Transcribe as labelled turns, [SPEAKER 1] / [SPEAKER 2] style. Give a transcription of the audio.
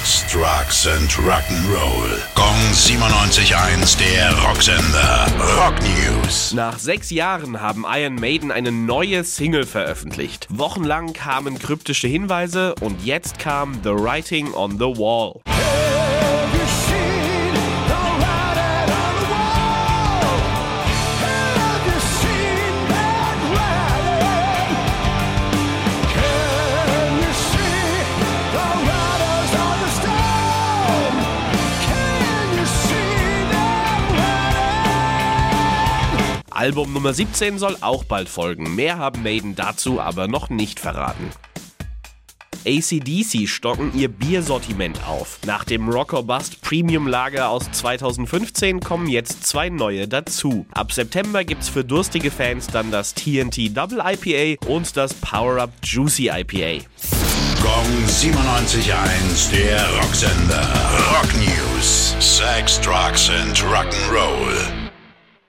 [SPEAKER 1] Sex, Drugs and Rock'n'Roll. Gong 97.1, der Rocksender. Rock News.
[SPEAKER 2] Nach sechs Jahren haben Iron Maiden eine neue Single veröffentlicht. Wochenlang kamen kryptische Hinweise und jetzt kam The Writing on the Wall. Album Nummer 17 soll auch bald folgen. Mehr haben Maiden dazu aber noch nicht verraten. ACDC stocken ihr Biersortiment auf. Nach dem Rocker Bust Premium Lager aus 2015 kommen jetzt zwei neue dazu. Ab September gibt's für durstige Fans dann das TNT Double IPA und das Power Up Juicy IPA.
[SPEAKER 1] Gong 97.1, der Rocksender. Rock News. Sex, Drugs and Rock'n'Roll.